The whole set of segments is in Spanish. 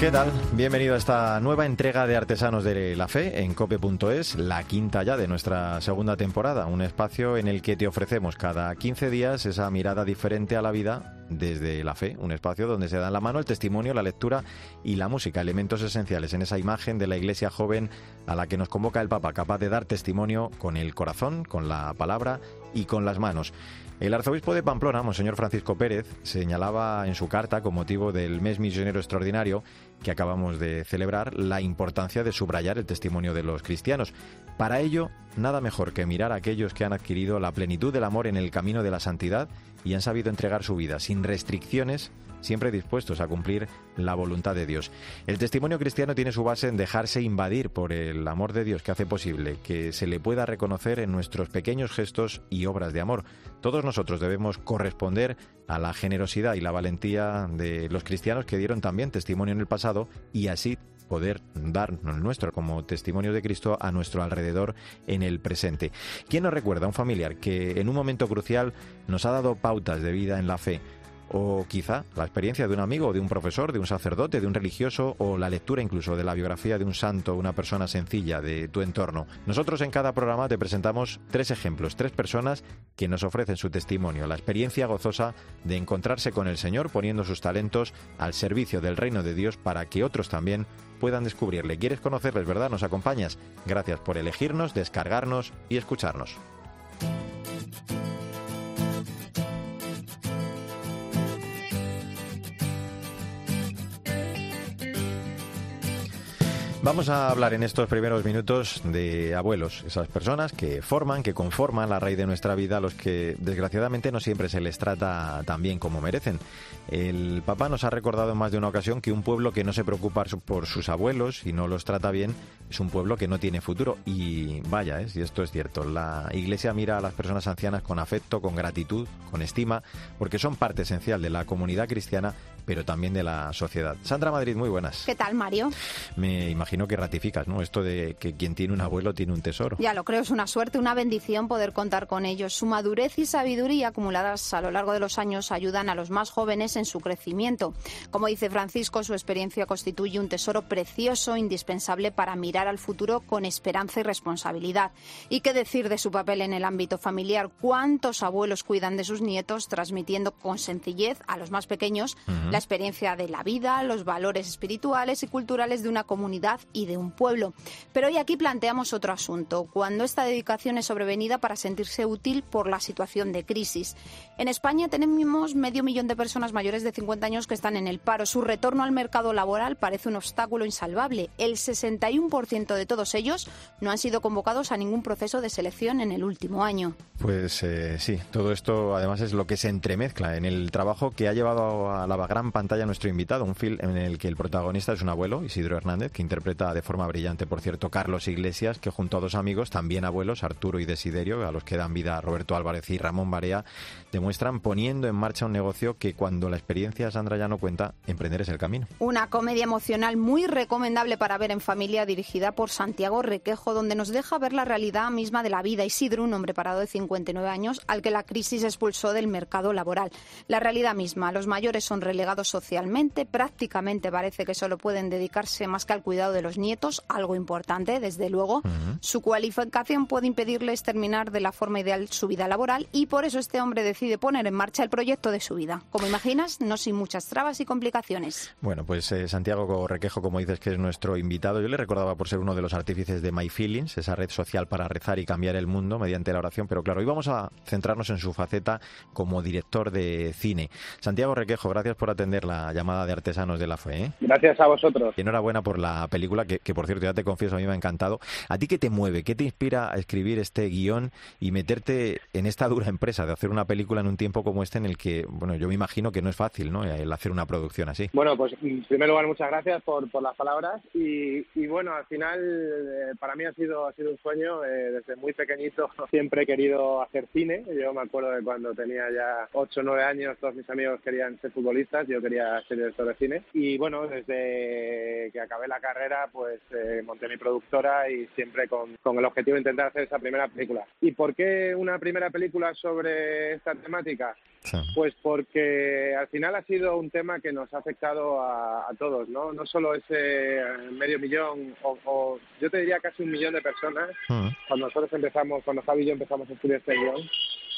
¿Qué tal? Bienvenido a esta nueva entrega de Artesanos de la Fe en cope.es, la quinta ya de nuestra segunda temporada, un espacio en el que te ofrecemos cada 15 días esa mirada diferente a la vida desde la fe, un espacio donde se dan la mano el testimonio, la lectura y la música, elementos esenciales en esa imagen de la iglesia joven a la que nos convoca el Papa, capaz de dar testimonio con el corazón, con la palabra y con las manos. El arzobispo de Pamplona, Monseñor Francisco Pérez, señalaba en su carta, con motivo del mes misionero extraordinario que acabamos de celebrar, la importancia de subrayar el testimonio de los cristianos. Para ello, nada mejor que mirar a aquellos que han adquirido la plenitud del amor en el camino de la santidad y han sabido entregar su vida sin restricciones siempre dispuestos a cumplir la voluntad de Dios. El testimonio cristiano tiene su base en dejarse invadir por el amor de Dios que hace posible que se le pueda reconocer en nuestros pequeños gestos y obras de amor. Todos nosotros debemos corresponder a la generosidad y la valentía de los cristianos que dieron también testimonio en el pasado y así poder dar el nuestro como testimonio de Cristo a nuestro alrededor en el presente. ¿Quién nos recuerda a un familiar que en un momento crucial nos ha dado pautas de vida en la fe? O quizá la experiencia de un amigo, de un profesor, de un sacerdote, de un religioso o la lectura incluso de la biografía de un santo, una persona sencilla de tu entorno. Nosotros en cada programa te presentamos tres ejemplos, tres personas que nos ofrecen su testimonio, la experiencia gozosa de encontrarse con el Señor poniendo sus talentos al servicio del reino de Dios para que otros también puedan descubrirle. ¿Quieres conocerles, verdad? ¿Nos acompañas? Gracias por elegirnos, descargarnos y escucharnos. Vamos a hablar en estos primeros minutos de abuelos, esas personas que forman, que conforman la raíz de nuestra vida, a los que desgraciadamente no siempre se les trata tan bien como merecen. El Papa nos ha recordado en más de una ocasión que un pueblo que no se preocupa por sus abuelos y no los trata bien es un pueblo que no tiene futuro. Y vaya, ¿eh? si esto es cierto, la Iglesia mira a las personas ancianas con afecto, con gratitud, con estima, porque son parte esencial de la comunidad cristiana, pero también de la sociedad. Sandra Madrid, muy buenas. ¿Qué tal, Mario? Me imagino que ratificas, ¿no? Esto de que quien tiene un abuelo tiene un tesoro. Ya lo creo, es una suerte, una bendición poder contar con ellos. Su madurez y sabiduría acumuladas a lo largo de los años ayudan a los más jóvenes en su crecimiento. Como dice Francisco, su experiencia constituye un tesoro precioso, indispensable para mirar al futuro con esperanza y responsabilidad. ¿Y qué decir de su papel en el ámbito familiar? ¿Cuántos abuelos cuidan de sus nietos, transmitiendo con sencillez a los más pequeños la experiencia de la vida, los valores espirituales y culturales de una comunidad y de un pueblo. Pero hoy aquí planteamos otro asunto, cuando esta dedicación es sobrevenida para sentirse útil por la situación de crisis. En España tenemos medio millón de personas mayores de 50 años que están en el paro. Su retorno al mercado laboral parece un obstáculo insalvable. El 61% de todos ellos no han sido convocados a ningún proceso de selección en el último año. Pues eh, sí, todo esto además es lo que se entremezcla en el trabajo que ha llevado a la gran pantalla nuestro invitado, un film en el que el protagonista es un abuelo, Isidro Hernández, que interpreta de forma brillante, por cierto, Carlos Iglesias, que junto a dos amigos, también abuelos, Arturo y Desiderio, a los que dan vida Roberto Álvarez y Ramón Barea, demuestran poniendo en marcha un negocio que cuando la experiencia Sandra ya no cuenta, emprender es el camino. Una comedia emocional muy recomendable para ver en familia, dirigida por Santiago Requejo, donde nos deja ver la realidad misma de la vida. Isidro, un hombre parado de 59 años, al que la crisis expulsó del mercado laboral. La realidad misma, los mayores son relegados socialmente, prácticamente parece que solo pueden dedicarse más que al cuidado de los nietos, algo importante, desde luego. Su cualificación puede impedirles terminar de la forma ideal su vida laboral y por eso este hombre decide poner en marcha el proyecto de su vida. Como imaginas, no sin muchas trabas y complicaciones. Bueno, pues eh, Santiago Requejo, como dices que es nuestro invitado, yo le recordaba por ser uno de los artífices de My Feelings, esa red social para rezar y cambiar el mundo mediante la oración, pero claro, hoy vamos a centrarnos en su faceta como director de cine. Santiago Requejo, gracias por atender la llamada de Artesanos de la Fe. ¿eh? Gracias a vosotros. enhorabuena por la película que, por cierto ya te confieso, a mí me ha encantado. ¿A ti qué te mueve? ¿Qué te inspira a escribir este guion y meterte en esta dura empresa de hacer una película en un tiempo como este en el que, bueno, yo me imagino que no es fácil, ¿no? El hacer una producción así. Bueno, pues en primer lugar, muchas gracias por, por las palabras y, bueno, al final eh, para mí ha sido, ha sido un sueño. Eh, desde muy pequeñito siempre he querido hacer cine. Yo me acuerdo de cuando tenía ya 8 o 9 años, todos mis amigos querían ser futbolistas, yo quería ser director de cine. Y bueno, desde que acabé la carrera pues eh, monté mi productora y siempre con, con el objetivo de intentar hacer esa primera película. ¿Y por qué una primera película sobre esta temática? Pues porque al final ha sido un tema que nos ha afectado a, todos, ¿no? No solo ese medio millón o, yo te diría casi un millón de personas mm. cuando nosotros empezamos, cuando Javi y yo empezamos a estudiar este guion,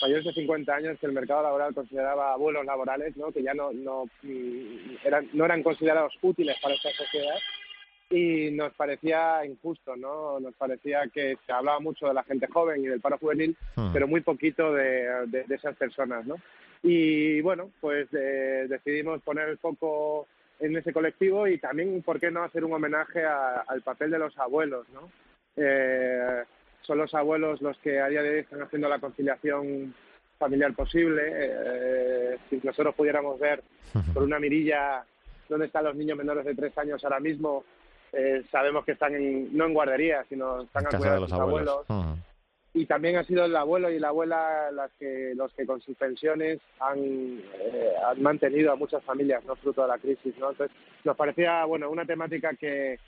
mayores de 50 años que el mercado laboral consideraba abuelos laborales, ¿no? que ya no, no, mm, eran, no eran considerados útiles para esta sociedad y nos parecía injusto, ¿no? Nos parecía que se hablaba mucho de la gente joven y del paro juvenil, hmm. pero muy poquito de, de, esas personas, ¿no? Y bueno, pues eh, decidimos poner el foco en ese colectivo y también, ¿por qué no hacer un homenaje al papel de los abuelos, ¿no? Eh, son los abuelos los que a día de hoy están haciendo la conciliación familiar posible. Eh, si nosotros pudiéramos ver por una mirilla dónde están los niños menores de tres años ahora mismo, eh, sabemos que están en, no en guardería, sino están a cuidar de los abuelos. Y también ha sido el abuelo y la abuela las que, los que con sus pensiones han, eh, han mantenido a muchas familias, no fruto de la crisis. ¿no? Entonces, nos parecía bueno una temática que,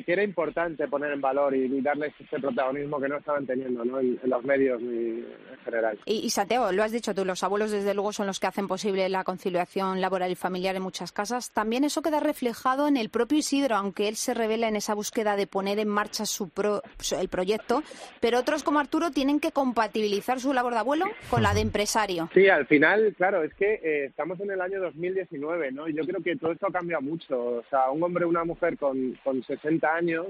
que, era importante poner en valor y, darles ese protagonismo que no estaban teniendo ¿no? En, los medios en general. Y, y, Sateo, lo has dicho tú, los abuelos desde luego son los que hacen posible la conciliación laboral y familiar en muchas casas. También eso queda reflejado en el propio Isidro, aunque él se revela en esa búsqueda de poner en marcha su el proyecto, pero otros como Arturo tienen que compatibilizar su labor de abuelo con la de empresario. Sí, al final, claro, es que eh, estamos en el año 2019, ¿no? Y yo creo que todo esto cambia mucho. O sea, un hombre o una mujer con, con 60 años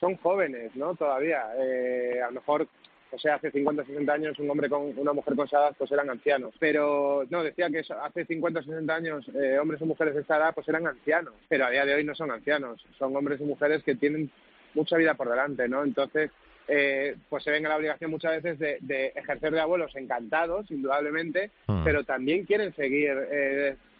son jóvenes, ¿no? Todavía. Eh, a lo mejor, o sea, hace 50, 60 años un hombre con una mujer con esa edad pues eran ancianos. Pero, no, decía que hace 50, 60 años eh, hombres o mujeres de esa edad pues eran ancianos. Pero a día de hoy no son ancianos. Son hombres y mujeres que tienen mucha vida por delante, ¿no? Entonces, eh, pues se ven en la obligación muchas veces de, ejercer de abuelos encantados, indudablemente, mm. pero también quieren seguir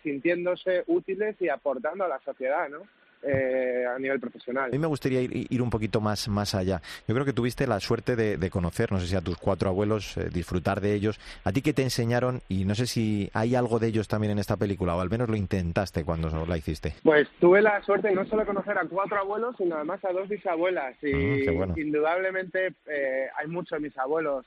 sintiéndose útiles y aportando a la sociedad, ¿no? Eh, a nivel profesional. A mí me gustaría ir, un poquito más, más allá. Yo creo que tuviste la suerte de, conocer, no sé si a tus cuatro abuelos, eh, disfrutar de ellos. ¿A ti qué te enseñaron? Y no sé si hay algo de ellos también en esta película, o al menos lo intentaste cuando la hiciste. Pues tuve la suerte no solo conocer a cuatro abuelos, sino además a dos bisabuelas. Y ah, indudablemente eh, hay muchos mis abuelos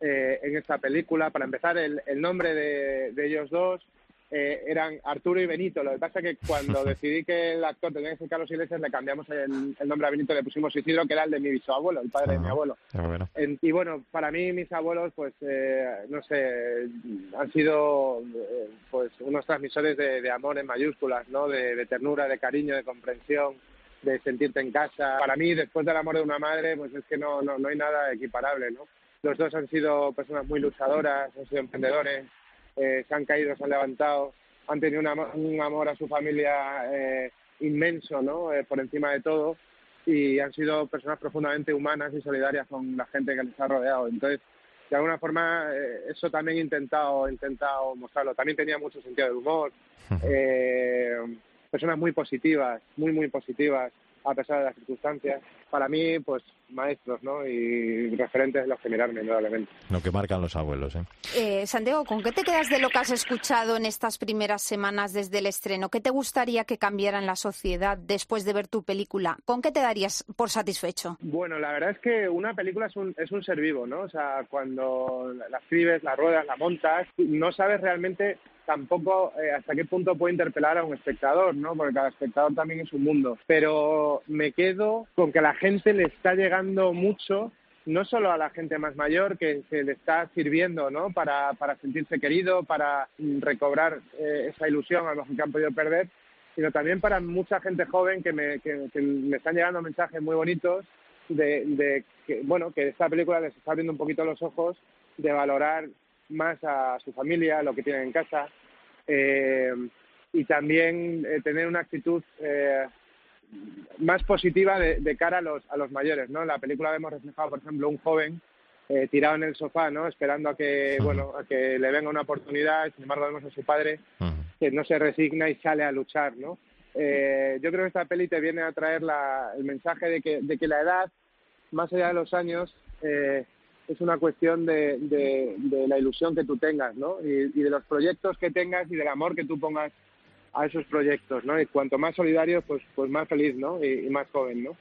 en esta película. Para empezar, el, nombre de ellos dos eh, eran Arturo y Benito. Lo que pasa es que cuando decidí que el actor tenía que ser Carlos Iglesias, le cambiamos el, nombre a Benito, le pusimos Isidro, que era el de mi bisabuelo, el padre de mi abuelo. y bueno, para mí mis abuelos, pues, eh, no sé, han sido eh, pues unos transmisores de, amor en mayúsculas, ¿no? De, ternura, de cariño, de comprensión de sentirte en casa. Para mí, después del amor de una madre, pues es que no, no, no hay nada equiparable, ¿no? Los dos han sido personas muy luchadoras, han sido emprendedores, eh, se han caído, se han levantado, han tenido un amor a su familia eh, inmenso, ¿no? Eh, por encima de todo y han sido personas profundamente humanas y solidarias con la gente que les ha rodeado. Entonces, de alguna forma, eso también he intentado, he intentado mostrarlo. También tenía mucho sentido del humor, personas muy positivas, muy, muy positivas a pesar de las circunstancias. Para mí, pues maestros, ¿no? Y referentes de los que mirarme, indudablemente. Lo que marcan los abuelos, ¿eh? ¿eh? Santiago, ¿con qué te quedas de lo que has escuchado en estas primeras semanas desde el estreno? ¿Qué te gustaría que cambiara en la sociedad después de ver tu película? ¿Con qué te darías por satisfecho? Bueno, la verdad es que una película es un, es un ser vivo, ¿no? O sea, cuando la escribes, la ruedas, la montas, no sabes realmente tampoco eh, hasta qué punto puede interpelar a un espectador, ¿no? Porque cada espectador también es un mundo. Pero me quedo con que la gente le está llegando mucho no solo a la gente más mayor que se le está sirviendo ¿no? para, para sentirse querido, para recobrar eh, esa ilusión a lo que han podido perder, sino también para mucha gente joven que me, que, me están llegando mensajes muy bonitos de, de, que, bueno, que esta película les está abriendo un poquito los ojos de valorar más a su familia, lo que tienen en casa, eh, y también eh, tener una actitud eh, más positiva de, cara a los, a los mayores, ¿no? En la película vemos reflejado, por ejemplo, un joven tirado en el sofá, ¿no? Esperando a que, bueno, a que le venga una oportunidad, sin embargo vemos a su padre que no se resigna y sale a luchar, ¿no? yo creo que esta peli te viene a traer la, el mensaje de que, de que la edad, más allá de los años, eh, es una cuestión de, de, la ilusión que tú tengas, ¿no? Y, de los proyectos que tengas y del amor que tú pongas a esos proyectos, ¿no? Y cuanto más solidario, pues, pues más feliz, ¿no? Y, más joven, ¿no?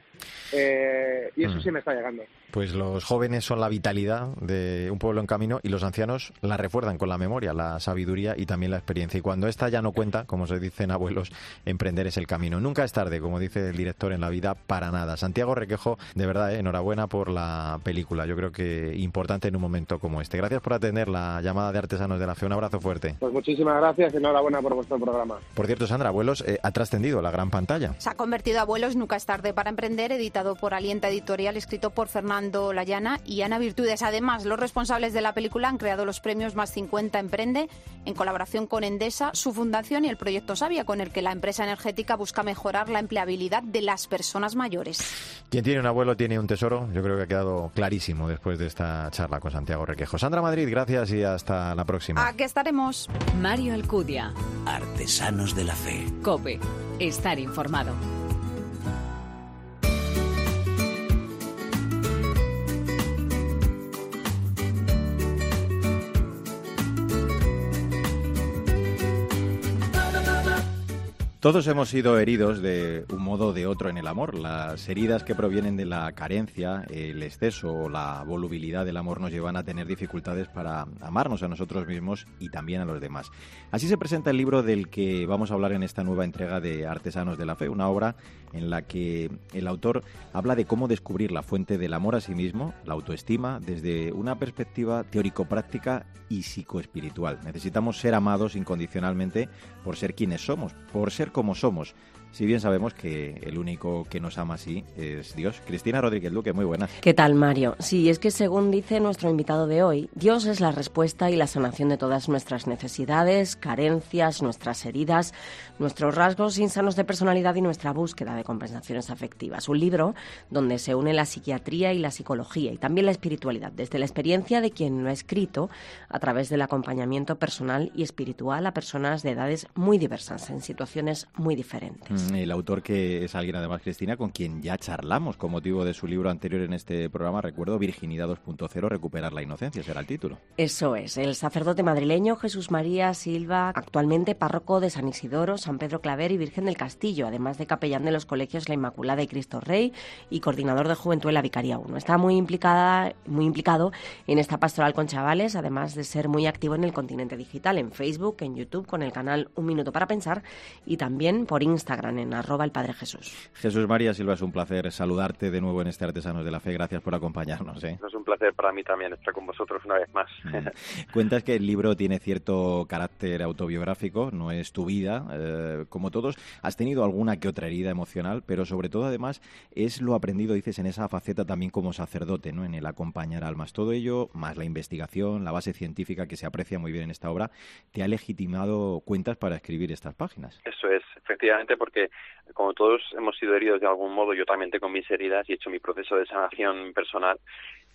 Eh, y eso mm. sí me está llegando. Pues los jóvenes son la vitalidad de un pueblo en camino y los ancianos la refuerzan con la memoria, la sabiduría y también la experiencia. Y cuando esta ya no cuenta, como se dicen abuelos, emprender es el camino. Nunca es tarde, como dice el director en la vida, para nada. Santiago Requejo, de verdad, eh, enhorabuena por la película. Yo creo que importante en un momento como este. Gracias por atender la llamada de Artesanos de la Fe. Un abrazo fuerte. Pues muchísimas gracias y enhorabuena por vuestro programa. Por cierto, Sandra, Abuelos eh, ha trascendido la gran pantalla. Se ha convertido Abuelos Nunca es tarde para emprender, editado por Alienta Editorial, escrito por Fernando Layana y Ana Virtudes. Además, los responsables de la película han creado los premios Más 50 Emprende en colaboración con Endesa, su fundación y el proyecto Sabia, con el que la empresa energética busca mejorar la empleabilidad de las personas mayores. Quien tiene un abuelo tiene un tesoro. Yo creo que ha quedado clarísimo después de esta charla con Santiago Requejo. Sandra Madrid, gracias y hasta la próxima. Aquí estaremos. Mario Alcudia. De la Fe. Cope. Estar informado. Todos hemos sido heridos de un modo o de otro en el amor. Las heridas que provienen de la carencia, el exceso o la volubilidad del amor nos llevan a tener dificultades para amarnos a nosotros mismos y también a los demás. Así se presenta el libro del que vamos a hablar en esta nueva entrega de Artesanos de la Fe, una obra en la que el autor habla de cómo descubrir la fuente del amor a sí mismo, la autoestima, desde una perspectiva teórico-práctica y psicoespiritual. Necesitamos ser amados incondicionalmente por ser quienes somos, por ser como somos. Si bien sabemos que el único que nos ama así es Dios. Cristina Rodríguez Luque, muy buenas. ¿Qué tal, Mario? Sí, es que según dice nuestro invitado de hoy, Dios es la respuesta y la sanación de todas nuestras necesidades, carencias, nuestras heridas, nuestros rasgos insanos de personalidad y nuestra búsqueda de compensaciones afectivas. Un libro donde se une la psiquiatría y la psicología y también la espiritualidad, desde la experiencia de quien lo ha escrito a través del acompañamiento personal y espiritual a personas de edades muy diversas, en situaciones muy diferentes. Mm, el autor que es alguien además, Cristina, con quien ya charlamos con motivo de su libro anterior en este programa, recuerdo, Virginidad 2.0, Recuperar la Inocencia, será el título. Eso es, el sacerdote madrileño Jesús María Silva, actualmente párroco de San Isidoro, San Pedro Claver y Virgen del Castillo, además de capellán de los colegios La Inmaculada y Cristo Rey y coordinador de Juventud en la Vicaría 1. Está muy, implicada, muy implicado en esta pastoral con chavales, además de ser muy activo en el continente digital, en Facebook, en YouTube, con el canal Un Minuto para Pensar y también por Instagram en arroba el Padre Jesús. Jesús María Silva, es un placer saludarte de nuevo en este Artesanos de la Fe. Gracias por acompañarnos. ¿eh? Es un placer para mí también estar con vosotros una vez más. Mm. Cuentas que el libro tiene cierto carácter autobiográfico, no es tu vida, eh, como todos. Has tenido alguna que otra herida emocional, pero sobre todo además es lo aprendido, dices, en esa faceta también como sacerdote, ¿no? en el acompañar almas. Todo ello, más la investigación, la base científica que se aprecia muy bien en esta obra, te ha legitimado cuentas para escribir estas páginas. Eso es, efectivamente, porque como todos hemos sido heridos de algún modo, yo también tengo mis heridas y he hecho mi proceso de sanación personal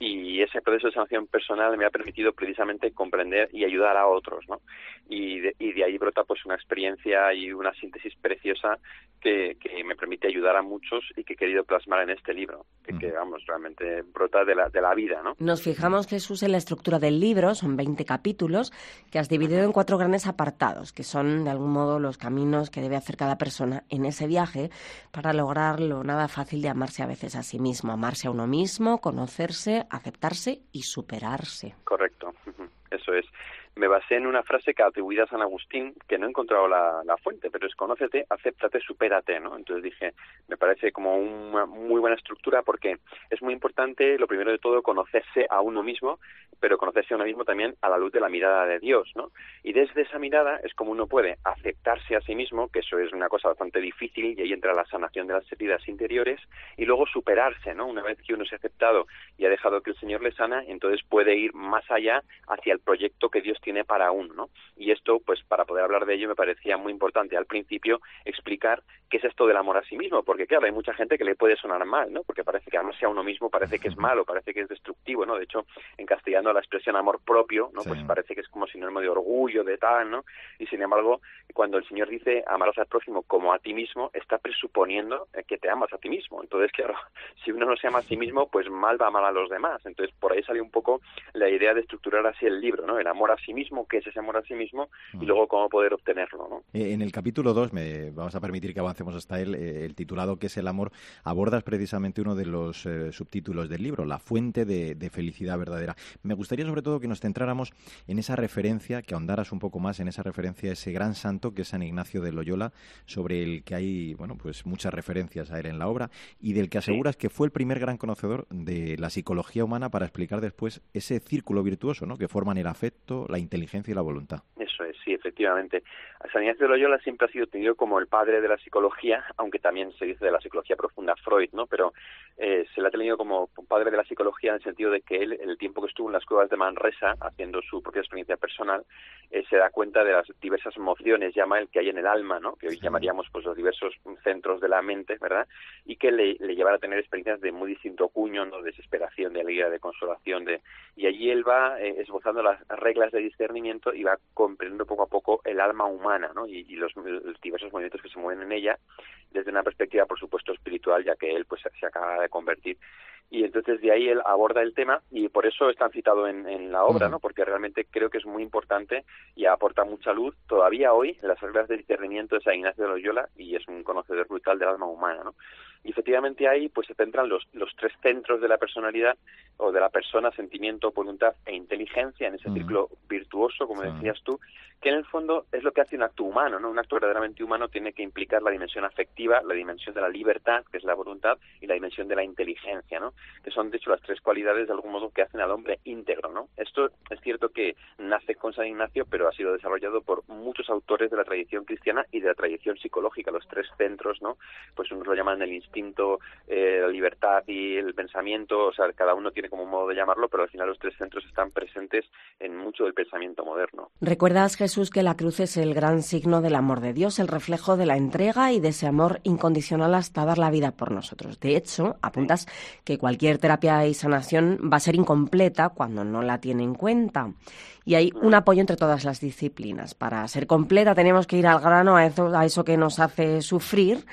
y ese proceso de sanación personal me ha permitido precisamente comprender y ayudar a otros, ¿no? Y de, y de ahí brota pues una experiencia y una síntesis preciosa que, que, me permite ayudar a muchos y que he querido plasmar en este libro, que, que, vamos, realmente brota de la, de la vida, ¿no? Nos fijamos, Jesús, en la estructura del libro, son 20 capítulos que has dividido en cuatro grandes apartados, que son de algún modo los caminos que debe hacer cada persona en ese viaje para lograr lo nada fácil de amarse a veces a sí mismo, amarse a uno mismo, conocerse, aceptarse y superarse. Correcto, eso es me basé en una frase que atribuida a San Agustín, que no he encontrado la, fuente, pero es conócete, acéptate, supérate, ¿no? Entonces dije, me parece como una muy buena estructura porque es muy importante, lo primero de todo, conocerse a uno mismo, pero conocerse a uno mismo también a la luz de la mirada de Dios, ¿no? Y desde esa mirada es como uno puede aceptarse a sí mismo, que eso es una cosa bastante difícil, y ahí entra la sanación de las heridas interiores, y luego superarse, ¿no? Una vez que uno se ha aceptado y ha dejado que el Señor le sana, entonces puede ir más allá hacia el proyecto que Dios tiene para uno, ¿no? Y esto, pues para poder hablar de ello me parecía muy importante al principio explicar qué es esto del amor a sí mismo, porque claro, hay mucha gente que le puede sonar mal, ¿no? Porque parece que amarse a uno mismo parece que es malo, parece que es destructivo, ¿no? De hecho, en castellano la expresión amor propio, ¿no? Pues parece que es como sinónimo de orgullo, de tal, ¿no? Y sin embargo, cuando el Señor dice amarás al próximo como a ti mismo, está presuponiendo que te amas a ti mismo. Entonces, claro, si uno no se ama a sí mismo, pues mal va amar a los demás. Entonces, por ahí sale un poco la idea de estructurar así el libro, ¿no? El amor a sí mismo, qué es ese amor a sí mismo, y luego cómo poder obtenerlo, ¿no? Eh, en el capítulo 2, me vamos a permitir que avancemos hasta él, eh, el titulado que es el amor, abordas precisamente uno de los eh, subtítulos del libro, la fuente de, de felicidad verdadera. Me gustaría sobre todo que nos centráramos en esa referencia, que ahondaras un poco más en esa referencia a ese gran santo que es San Ignacio de Loyola, sobre el que hay, bueno, pues muchas referencias a él en la obra, y del que aseguras que fue el primer gran conocedor de la psicología humana para explicar después ese círculo virtuoso, ¿no? Que forman el afecto, la inteligencia y la voluntad. Eso es, sí, efectivamente. San Ignacio de Loyola siempre ha sido tenido como el padre de la psicología, aunque también se dice de la psicología profunda Freud, ¿no? Pero eh, se le ha tenido como padre de la psicología en el sentido de que él, en el tiempo que estuvo en las cuevas de Manresa, haciendo su propia experiencia personal, eh, se da cuenta de las diversas emociones, llama el que hay en el alma, ¿no? Que hoy llamaríamos pues los diversos centros de la mente, ¿verdad? Y que le, le llevará a tener experiencias de muy distinto cuño, ¿no? De desesperación, de alegría, de consolación, de y allí él va eh, esbozando las reglas de discernimiento y va comprendiendo poco a poco el alma humana, ¿no? Y, los, los diversos movimientos que se mueven en ella desde una perspectiva, por supuesto, espiritual, ya que él pues se acaba de convertir y entonces de ahí él aborda el tema y por eso está citado en, en la obra, ¿no? Porque realmente creo que es muy importante y aporta mucha luz todavía hoy en las reglas de discernimiento de San Ignacio de Loyola y es un conocedor brutal del alma humana, ¿no? Y efectivamente ahí pues se centran los, los tres centros de la personalidad o de la persona, sentimiento, voluntad e inteligencia en ese círculo virtuoso, como decías tú, que en el fondo es lo que hace un acto humano, ¿no? Un acto verdaderamente humano tiene que implicar la dimensión afectiva, la dimensión de la libertad, que es la voluntad, y la dimensión de la inteligencia, ¿no? Que son, de hecho, las tres cualidades de algún modo que hacen al hombre íntegro, ¿no? Esto es cierto que nace con San Ignacio, pero ha sido desarrollado por muchos autores de la tradición cristiana y de la tradición psicológica, los tres centros, ¿no? Pues unos lo llaman el instinto, eh, la libertad y el pensamiento, o sea, cada uno tiene como un modo de llamarlo, pero al final los tres centros están presentes en mucho del pensamiento moderno. ¿Recuerdas, Jesús, que la cruz es el gran signo del amor de Dios, el reflejo de la entrega y de ese amor incondicional hasta dar la vida por nosotros. De hecho, apuntas que cualquier terapia y sanación va a ser incompleta cuando no la tiene en cuenta. Y hay un apoyo entre todas las disciplinas. Para ser completa tenemos que ir al grano a eso, a eso que nos hace sufrir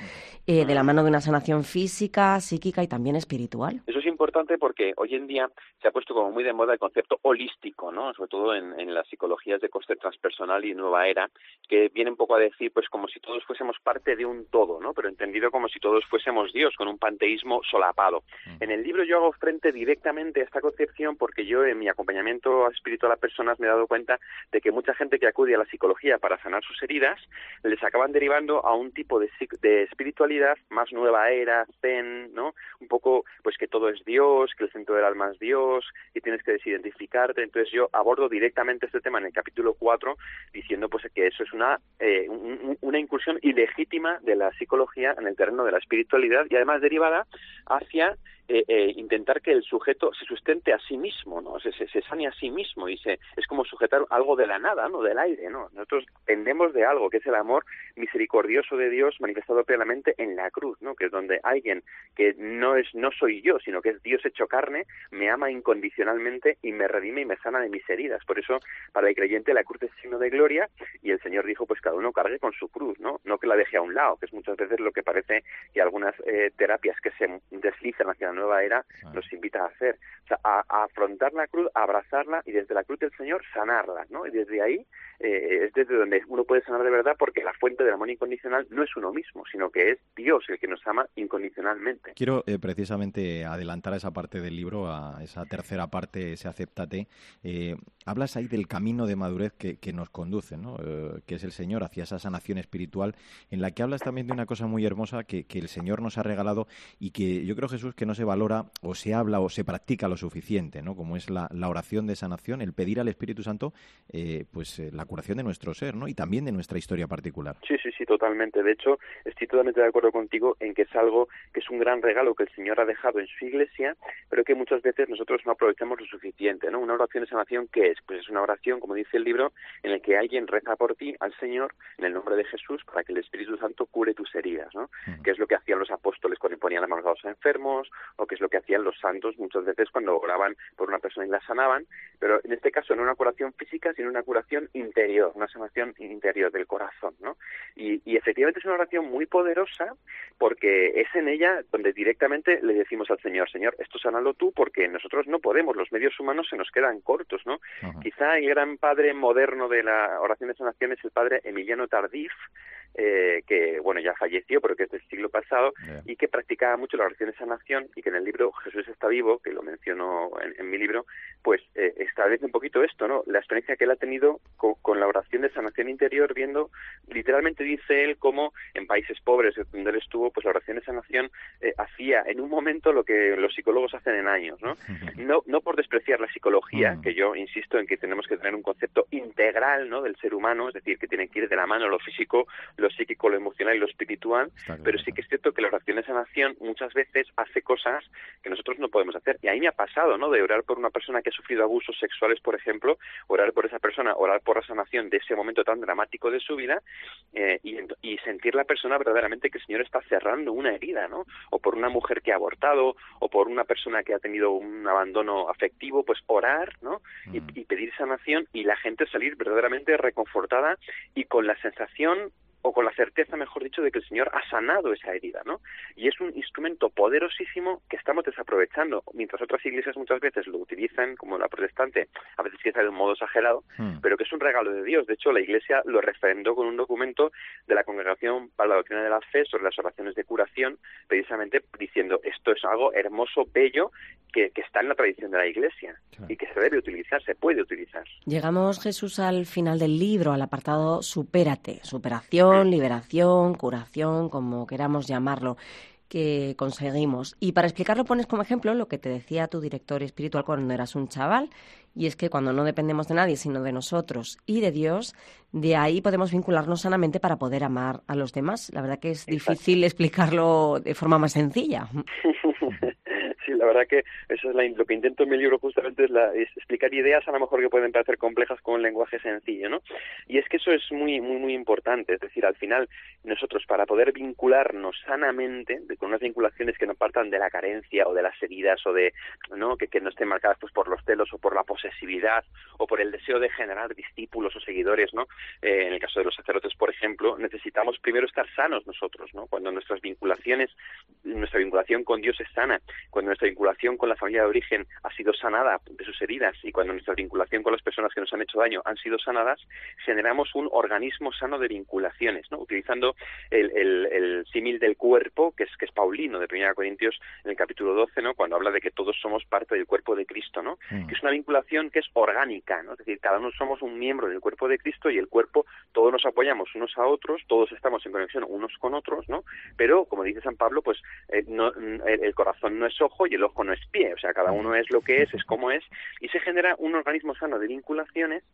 eh, de la mano de una sanación física, psíquica y también espiritual. Eso es importante porque hoy en día se ha puesto como muy de moda el concepto holístico, ¿no? Sobre todo en, en las psicologías de coste transpersonal y nueva era, que viene un poco a decir, pues como si todos fuésemos parte de un todo, ¿no? Pero entendido como si todos fuésemos Dios, con un panteísmo solapado. En el libro yo hago frente directamente a esta concepción porque yo en mi acompañamiento espiritual a personas me he dado cuenta de que mucha gente que acude a la psicología para sanar sus heridas les acaban derivando a un tipo de, de espiritualidad más nueva era, zen, ¿no? Un poco, pues que todo es Dios, que el centro del alma es Dios, y tienes que desidentificarte. Entonces yo abordo directamente este tema en el capítulo 4, diciendo pues que eso es una, eh, una incursión ilegítima de la psicología en el terreno de la espiritualidad y además derivada hacia eh, eh, intentar que el sujeto se sustente a sí mismo, ¿no? Se, se, sane a sí mismo y se, es como sujetar algo de la nada, ¿no? Del aire, ¿no? Nosotros tendemos de algo, que es el amor misericordioso de Dios manifestado plenamente en la cruz, ¿no? Que es donde alguien que no es, no soy yo, sino que es Dios hecho carne, me ama incondicionalmente y me redime y me sana de mis heridas. Por eso, para el creyente, la cruz es signo de gloria y el Señor dijo, pues cada uno cargue con su cruz, ¿no? No que la deje a un lado, que es muchas veces lo que parece que algunas eh, terapias que se deslizan hacia nueva era nos invita a hacer. O sea, a, afrontar la cruz, a abrazarla y desde la cruz del Señor sanarla, ¿no? Y desde ahí eh, es desde donde uno puede sanar de verdad porque la fuente del amor incondicional no es uno mismo, sino que es Dios el que nos ama incondicionalmente. Quiero eh, precisamente adelantar a esa parte del libro, a esa tercera parte, ese acéptate. Eh, hablas ahí del camino de madurez que, nos conduce, ¿no? que es el Señor hacia esa sanación espiritual, en la que hablas también de una cosa muy hermosa que, que el Señor nos ha regalado y que yo creo, Jesús, que no se valora o se habla o se practica lo suficiente, ¿no? Como es la, la oración de sanación, el pedir al Espíritu Santo, eh, pues eh, la curación de nuestro ser, ¿no? Y también de nuestra historia particular. Sí, sí, sí, totalmente. De hecho, estoy totalmente de acuerdo contigo en que es algo que es un gran regalo que el Señor ha dejado en su iglesia, pero que muchas veces nosotros no aprovechamos lo suficiente, ¿no? Una oración de sanación, ¿qué es? Pues es una oración, como dice el libro, en el que alguien reza por ti al Señor en el nombre de Jesús para que el Espíritu Santo cure tus heridas, ¿no? Que es lo que hacían los apóstoles cuando ponían amargados a enfermos o que es lo que hacían los santos muchas veces cuando oraban por una persona y la sanaban, pero en este caso no una curación física, sino una curación interior, una sanación interior del corazón, ¿no? Y, y efectivamente es una oración muy poderosa porque es en ella donde directamente le decimos al Señor, Señor, esto sanalo tú porque nosotros no podemos, los medios humanos se nos quedan cortos, ¿no? Quizá el gran padre moderno de la oración de sanación es el padre Emiliano Tardif, eh, que bueno ya falleció, pero que es del siglo pasado y que practicaba mucho la oración de sanación y que en el libro Jesús está vivo, que lo menciono en, mi libro, pues eh, establece un poquito esto, ¿no? La experiencia que él ha tenido con, la oración de sanación interior, viendo, literalmente dice él como en países pobres donde él estuvo, pues la oración de sanación eh, hacía en un momento lo que los psicólogos hacen en años, ¿no? No, no por despreciar la psicología, mm. que yo insisto en que tenemos que tener un concepto integral, ¿no? Del ser humano, es decir, que tiene que ir de la mano lo físico, lo psíquico, lo emocional y lo espiritual, pero sí que es cierto que la oración de sanación muchas veces hace cosas que nosotros no podemos hacer. Y ahí me ha pasado, ¿no? De orar por una persona que ha sufrido abusos sexuales, por ejemplo, orar por esa persona, orar por la sanación de ese momento tan dramático de su vida eh, y, y sentir la persona verdaderamente que el Señor está cerrando una herida, ¿no? O por una mujer que ha abortado, o por una persona que ha tenido un abandono afectivo, pues orar, ¿no? Y, mm. y pedir sanación y la gente salir verdaderamente reconfortada y con la sensación o con la certeza, mejor dicho, de que el Señor ha sanado esa herida, ¿no? Y es un instrumento poderosísimo que estamos desaprovechando, mientras otras iglesias muchas veces lo utilizan, como la protestante, a veces quizá de un modo exagerado, hmm. pero que es un regalo de Dios. De hecho, la iglesia lo refrendó con un documento de la Congregación para la Doctrina de la Fe sobre las oraciones de curación, precisamente diciendo, esto es algo hermoso, bello, que, está en la tradición de la iglesia y que se debe utilizar, se puede utilizar. Llegamos, Jesús, al final del libro, al apartado Supérate, superación liberación, curación, como queramos llamarlo que conseguimos. Y para explicarlo pones como ejemplo lo que te decía tu director espiritual cuando eras un chaval, y es que cuando no dependemos de nadie, sino de nosotros y de Dios, de ahí podemos vincularnos sanamente para poder amar a los demás. La verdad que es difícil explicarlo de forma más sencilla. la verdad que eso es lo que intento en mi libro justamente es, la, explicar ideas a lo mejor que pueden parecer complejas con un lenguaje sencillo, ¿no? Y es que eso es muy, muy, muy importante. Es decir, al final, nosotros para poder vincularnos sanamente, con unas vinculaciones que no partan de la carencia o de las heridas o de, ¿no? Que, que no estén marcadas pues por los celos o por la posesividad o por el deseo de generar discípulos o seguidores, ¿no? Eh, en el caso de los sacerdotes, por ejemplo, necesitamos primero estar sanos nosotros, ¿no? Cuando nuestras vinculaciones, nuestra vinculación con Dios es sana, cuando nuestra vinculación con la familia de origen ha sido sanada de sus heridas y cuando nuestra vinculación con las personas que nos han hecho daño han sido sanadas, generamos un organismo sano de vinculaciones, ¿no? Utilizando el, el, símil del cuerpo, que es, que es Paulino, de 1 Corintios, en el capítulo 12, ¿no? Cuando habla de que todos somos parte del cuerpo de Cristo, ¿no? Mm. Que es una vinculación que es orgánica, ¿no? Es decir, cada uno somos un miembro del cuerpo de Cristo y el cuerpo, todos nos apoyamos unos a otros, todos estamos en conexión unos con otros, ¿no? Pero, como dice San Pablo, pues eh, no, el corazón no es ojo y el ojo no es pie, o sea, cada uno es lo que es, es como es, y se genera un organismo sano de vinculaciones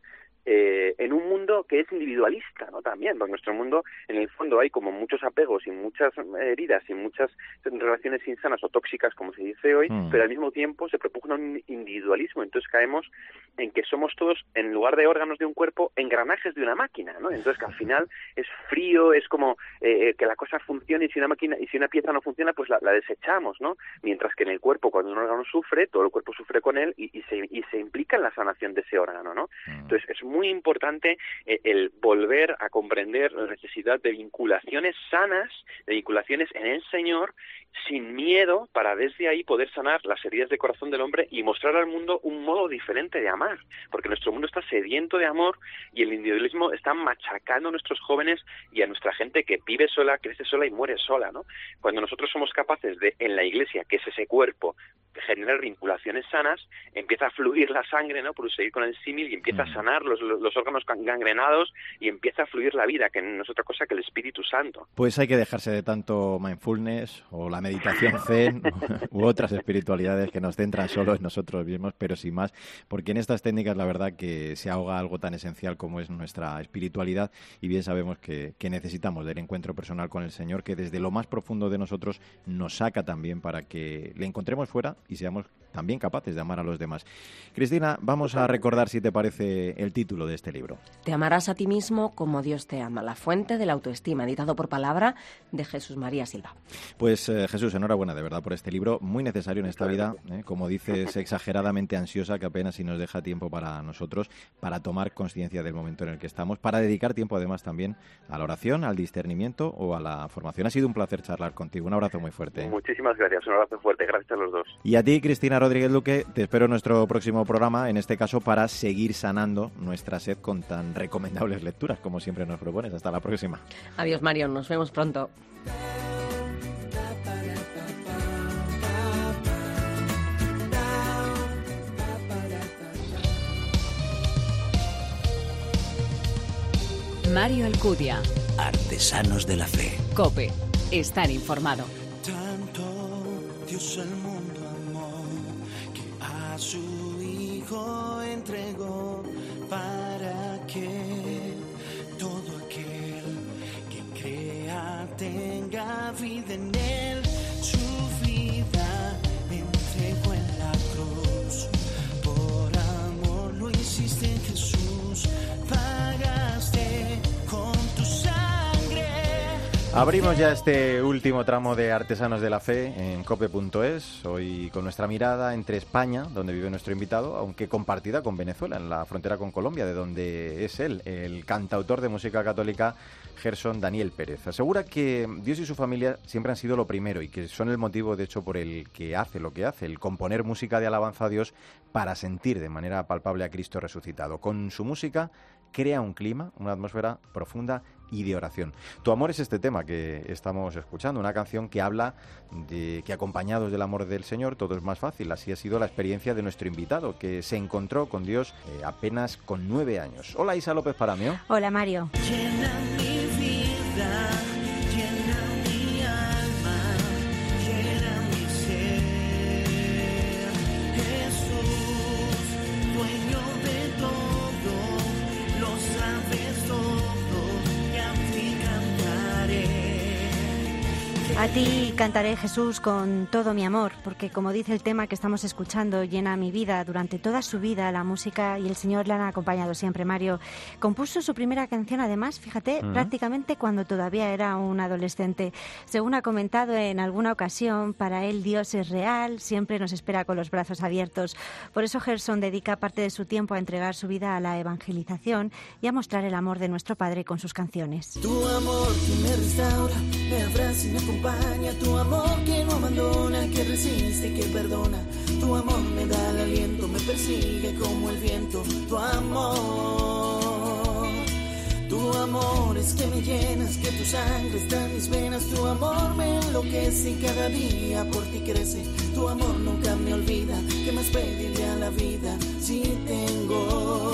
eh, en un mundo que es individualista, ¿no? También, porque nuestro mundo, en el fondo, hay como muchos apegos y muchas heridas y muchas relaciones insanas o tóxicas, como se dice hoy, mm. pero al mismo tiempo se propugna un individualismo. Entonces caemos en que somos todos, en lugar de órganos de un cuerpo, engranajes de una máquina, ¿no? Entonces que al final es frío, es como eh, eh, que la cosa funcione y si una máquina y si una pieza no funciona, pues la, desechamos, ¿no? Mientras que en el cuerpo, cuando un órgano sufre, todo el cuerpo sufre con él y, se, y se implica en la sanación de ese órgano, ¿no? Mm. Entonces es muy importante eh, el volver a comprender la necesidad de vinculaciones sanas, de vinculaciones en el Señor, sin miedo, para desde ahí poder sanar las heridas de corazón del hombre y mostrar al mundo un modo diferente de amar, porque nuestro mundo está sediento de amor y el individualismo está machacando a nuestros jóvenes y a nuestra gente que vive sola, crece sola y muere sola, ¿no? Cuando nosotros somos capaces de, en la iglesia, que es ese cuerpo, generar vinculaciones sanas, empieza a fluir la sangre, ¿no? Por seguir con el símil y empieza a sanar los, los órganos gangrenados y empieza a fluir la vida, que no es otra cosa que el Espíritu Santo. Pues hay que dejarse de tanto mindfulness o la meditación zen u otras espiritualidades que nos centran solo en nosotros mismos, pero sin más, porque en estas técnicas la verdad que se ahoga algo tan esencial como es nuestra espiritualidad y bien sabemos que, que necesitamos del encuentro personal con el Señor, que desde lo más profundo de nosotros nos saca también para que le encontremos fuera y seamos también capaces de amar a los demás. Cristina, vamos a recordar, si te parece, el título de este libro. Te amarás a ti mismo como Dios te ama, la fuente de la autoestima, editado por palabra de Jesús María Silva. Pues eh, Jesús, enhorabuena de verdad por este libro, muy necesario en esta vida, eh, como dices, exageradamente ansiosa que apenas si nos deja tiempo para nosotros, para tomar conciencia del momento en el que estamos, para dedicar tiempo además también a la oración, al discernimiento o a la formación. Ha sido un placer charlar contigo. Un abrazo muy fuerte. Muchísimas gracias, un abrazo fuerte. Gracias a los dos. Y a ti, Cristina Rodríguez Luque, te espero en nuestro próximo programa, en este caso para seguir sanando nuestra sed con tan recomendables lecturas como siempre nos propones. Hasta la próxima. Adiós, Mario. Nos vemos pronto. Mario Alcudia. Artesanos de la Fe. Cope. Estar informado. Tanto Dios el mundo amó que a su Hijo entregó para que todo aquel que crea tenga vida en él. Abrimos ya este último tramo de Artesanos de la Fe en cope.es, hoy con nuestra mirada entre España, donde vive nuestro invitado, aunque compartida con Venezuela, en la frontera con Colombia, de donde es él, el cantautor de música católica Gerson Daniel Pérez. Asegura que Dios y su familia siempre han sido lo primero y que son el motivo, de hecho, por el que hace lo que hace, el componer música de alabanza a Dios para sentir de manera palpable a Cristo resucitado. Con su música crea un clima, una atmósfera profunda y de oración. Tu amor es este tema que estamos escuchando, una canción que habla de que acompañados del amor del Señor todo es más fácil. Así ha sido la experiencia de nuestro invitado, que se encontró con Dios eh, apenas con nueve años. Hola Isa López Paramio. Hola Mario. Llena mi vida, ti cantaré Jesús con todo mi amor, porque como dice el tema que estamos escuchando, llena mi vida. Durante toda su vida la música y el Señor le han acompañado siempre. Mario compuso su primera canción, además, fíjate, Ujú. prácticamente cuando todavía era un adolescente. Según ha comentado en alguna ocasión, para él Dios es real, siempre nos espera con los brazos abiertos. Por eso Gerson dedica parte de su tiempo a entregar su vida a la evangelización y a mostrar el amor de nuestro Padre con sus canciones. Tu amor que me restaura, me abraza y me acompaña. Tu amor que no abandona, que resiste y que perdona. Tu amor me da el aliento, me persigue como el viento. Tu amor, tu amor es que me llenas, que tu sangre está en mis venas. Tu amor me enloquece y cada día por ti crece. Tu amor nunca me olvida, que más pediría a la vida si tengo,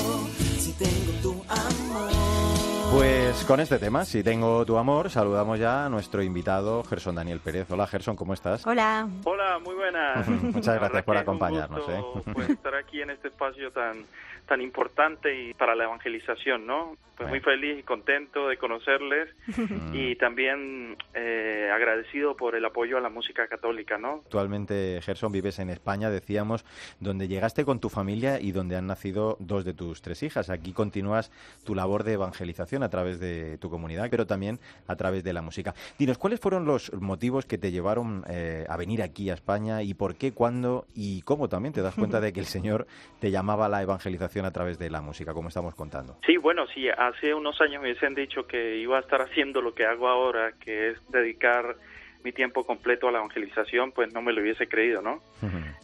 si tengo tu amor. Pues con este tema, si tengo tu amor, saludamos ya a nuestro invitado Gerson Daniel Pérez. Hola Gerson, ¿cómo estás? Hola. Hola, muy buenas. Muchas gracias por es un acompañarnos, gusto, ¿eh? pues, estar aquí en este espacio tan tan importante y para la evangelización, ¿no? Pues muy feliz y contento de conocerles y también eh, agradecido por el apoyo a la música católica, ¿no? Actualmente, Gerson, vives en España, decíamos, donde llegaste con tu familia y donde han nacido dos de tus tres hijas. Aquí continúas tu labor de evangelización a través de tu comunidad, pero también a través de la música. Dinos, ¿cuáles fueron los motivos que te llevaron eh, a venir aquí a España y por qué, cuándo y cómo también te das cuenta de que el Señor te llamaba a la evangelización a través de la música, como estamos contando? Sí, bueno, sí, hace unos años me hubiesen dicho que iba a estar haciendo lo que hago ahora, que es dedicar mi tiempo completo a la evangelización, pues no me lo hubiese creído, ¿no?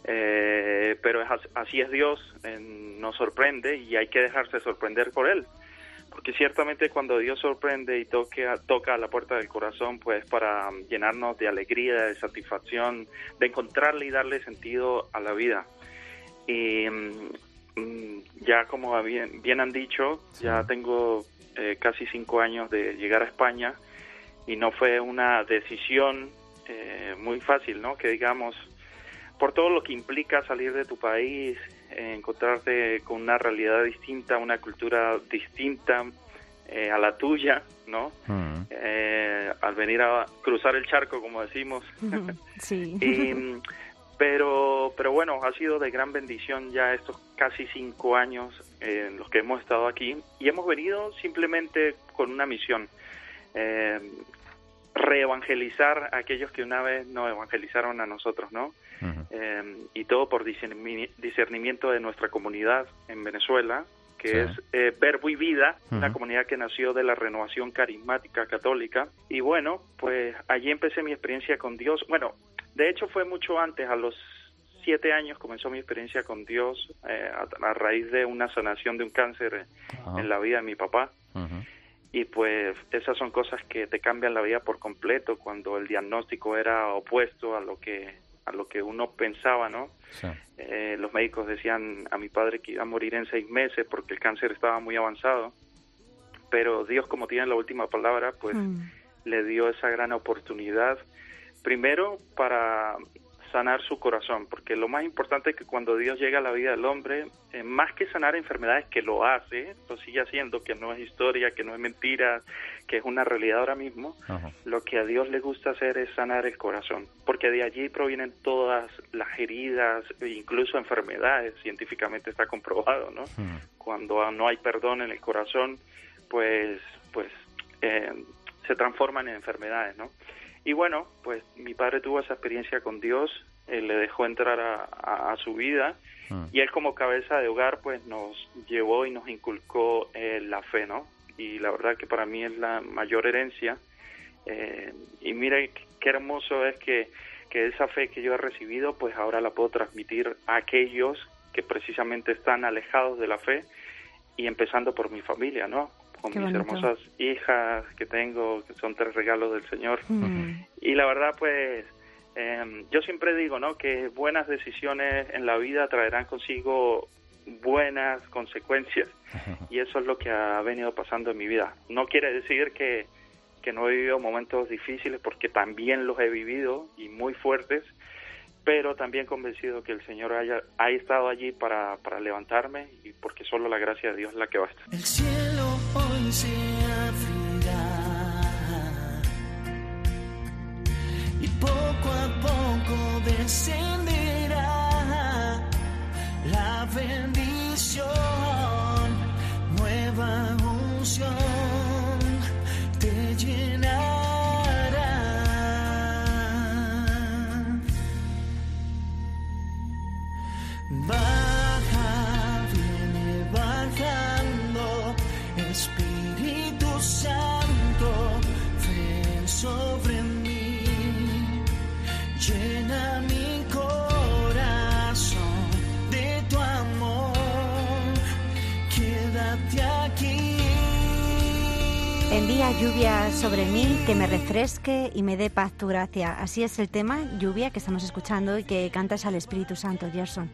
Eh, pero es as- así es Dios, eh, nos sorprende y hay que dejarse sorprender por Él. Porque ciertamente cuando Dios sorprende y toque a- toca a la puerta del corazón, pues para llenarnos de alegría, de satisfacción, de encontrarle y darle sentido a la vida. Y mm, ya como bien, bien han dicho, ya tengo eh, casi cinco años de llegar a España y no fue una decisión eh, muy fácil, ¿no? Que digamos, por todo lo que implica salir de tu país, eh, encontrarte con una realidad distinta, una cultura distinta eh, a la tuya, ¿no? Eh, al venir a cruzar el charco, como decimos. Sí. Y, pero, pero bueno, ha sido de gran bendición ya estos casi cinco años en los que hemos estado aquí y hemos venido simplemente con una misión, eh, reevangelizar a aquellos que una vez nos evangelizaron a nosotros, ¿no? Eh, y todo por discernimiento de nuestra comunidad en Venezuela, que es eh, Verbo y Vida, una comunidad que nació de la renovación carismática católica. Y bueno, pues allí empecé mi experiencia con Dios. Bueno, de hecho fue mucho antes, a los siete años comenzó mi experiencia con Dios eh, a, raíz de una sanación de un cáncer en la vida de mi papá. Y pues esas son cosas que te cambian la vida por completo cuando el diagnóstico era opuesto a lo que a lo que uno pensaba, ¿no? Eh, los médicos decían a mi padre que iba a morir en seis meses porque el cáncer estaba muy avanzado, pero Dios como tiene la última palabra, pues mm. le dio esa gran oportunidad, primero para sanar su corazón, porque lo más importante es que cuando Dios llega a la vida del hombre, eh, más que sanar enfermedades, que lo hace, lo sigue haciendo, que no es historia, que no es mentira, que es una realidad ahora mismo, lo que a Dios le gusta hacer es sanar el corazón, porque de allí provienen todas las heridas, e incluso enfermedades, científicamente está comprobado, ¿no? Cuando no hay perdón en el corazón, pues, pues eh, se transforman en enfermedades, ¿no? Y bueno, pues mi padre tuvo esa experiencia con Dios, él le dejó entrar a, su vida ah. y él como cabeza de hogar pues nos llevó y nos inculcó eh, la fe, ¿no? Y la verdad que para mí es la mayor herencia. Eh, y mire qué hermoso es que, que esa fe que yo he recibido pues ahora la puedo transmitir a aquellos que precisamente están alejados de la fe y empezando por mi familia, ¿no? Con mis hermosas hijas que tengo, que son tres regalos del Señor. Mm. Y la verdad, pues, em, yo siempre digo, ¿no? Que buenas decisiones en la vida traerán consigo buenas consecuencias. Y eso es lo que ha venido pasando en mi vida. No quiere decir que, que no he vivido momentos difíciles, porque también los he vivido y muy fuertes, pero también convencido que el Señor haya, ha estado allí para, para levantarme y porque solo la gracia de Dios es la que basta. Se abrirá y poco a poco descenderá la bendición, sobre mí, que me refresque y me dé paz tu gracia. Así es el tema, lluvia, que estamos escuchando y que cantas al Espíritu Santo, Gerson.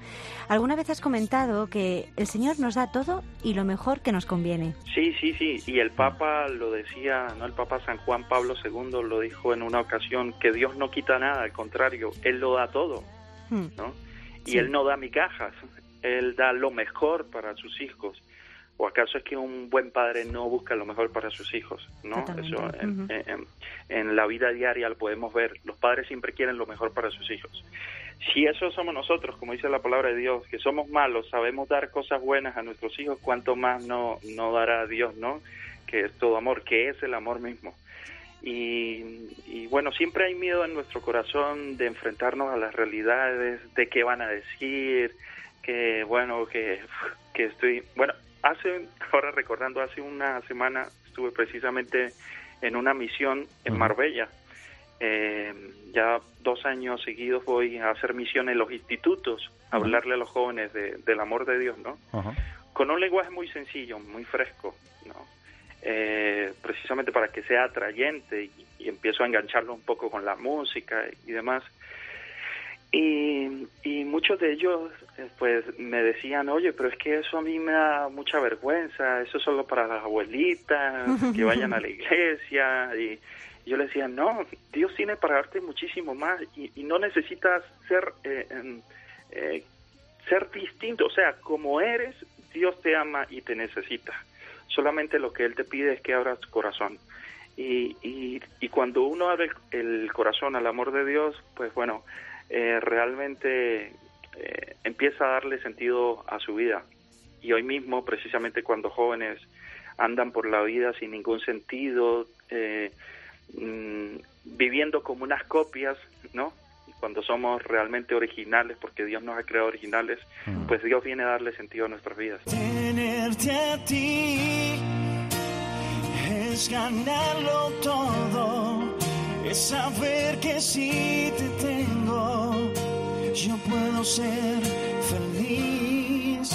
¿Alguna vez has comentado que el Señor nos da todo y lo mejor que nos conviene? Sí, sí, sí. Y el Papa lo decía, ¿no? El Papa San Juan Pablo II lo dijo en una ocasión, que Dios no quita nada, al contrario, Él lo da todo, hmm. ¿no? Y Él no da migajas, Él da lo mejor para sus hijos. ¿O acaso es que un buen padre no busca lo mejor para sus hijos? ¿no? Eso en, la vida diaria lo podemos ver. Los padres siempre quieren lo mejor para sus hijos. Si eso somos nosotros, como dice la palabra de Dios, que somos malos, sabemos dar cosas buenas a nuestros hijos, ¿cuánto más no, no dará Dios, no? Que es todo amor, que es el amor mismo. Y, y, bueno, siempre hay miedo en nuestro corazón de enfrentarnos a las realidades, de qué van a decir, que bueno, que, que estoy, bueno, hace, ahora recordando, hace una semana estuve precisamente en una misión en Marbella. Eh, ya dos años seguidos voy a hacer misión en los institutos, a hablarle a los jóvenes del amor de Dios, ¿no? Con un lenguaje muy sencillo, muy fresco, ¿no? Eh, precisamente para que sea atrayente y, y, empiezo a engancharlo un poco con la música y demás. Y, y muchos de ellos eh, pues me decían, oye, pero es que eso a mí me da mucha vergüenza, eso es solo para las abuelitas, que vayan a la iglesia. Y yo les decía, no, Dios tiene para darte muchísimo más y, no necesitas ser, eh, eh, ser distinto, o sea, como eres, Dios te ama y te necesita. Solamente lo que Él te pide es que abras tu corazón. Y, y, y cuando uno abre el corazón al amor de Dios, pues bueno, eh, realmente eh, empieza a darle sentido a su vida. Y hoy mismo, precisamente cuando jóvenes andan por la vida sin ningún sentido, eh, mm, viviendo como unas copias, ¿no? Cuando somos realmente originales, porque Dios nos ha creado originales, Mm. pues Dios viene a darle sentido a nuestras vidas. Tenerte a ti es ganarlo todo, es saber que si te tengo, ser feliz.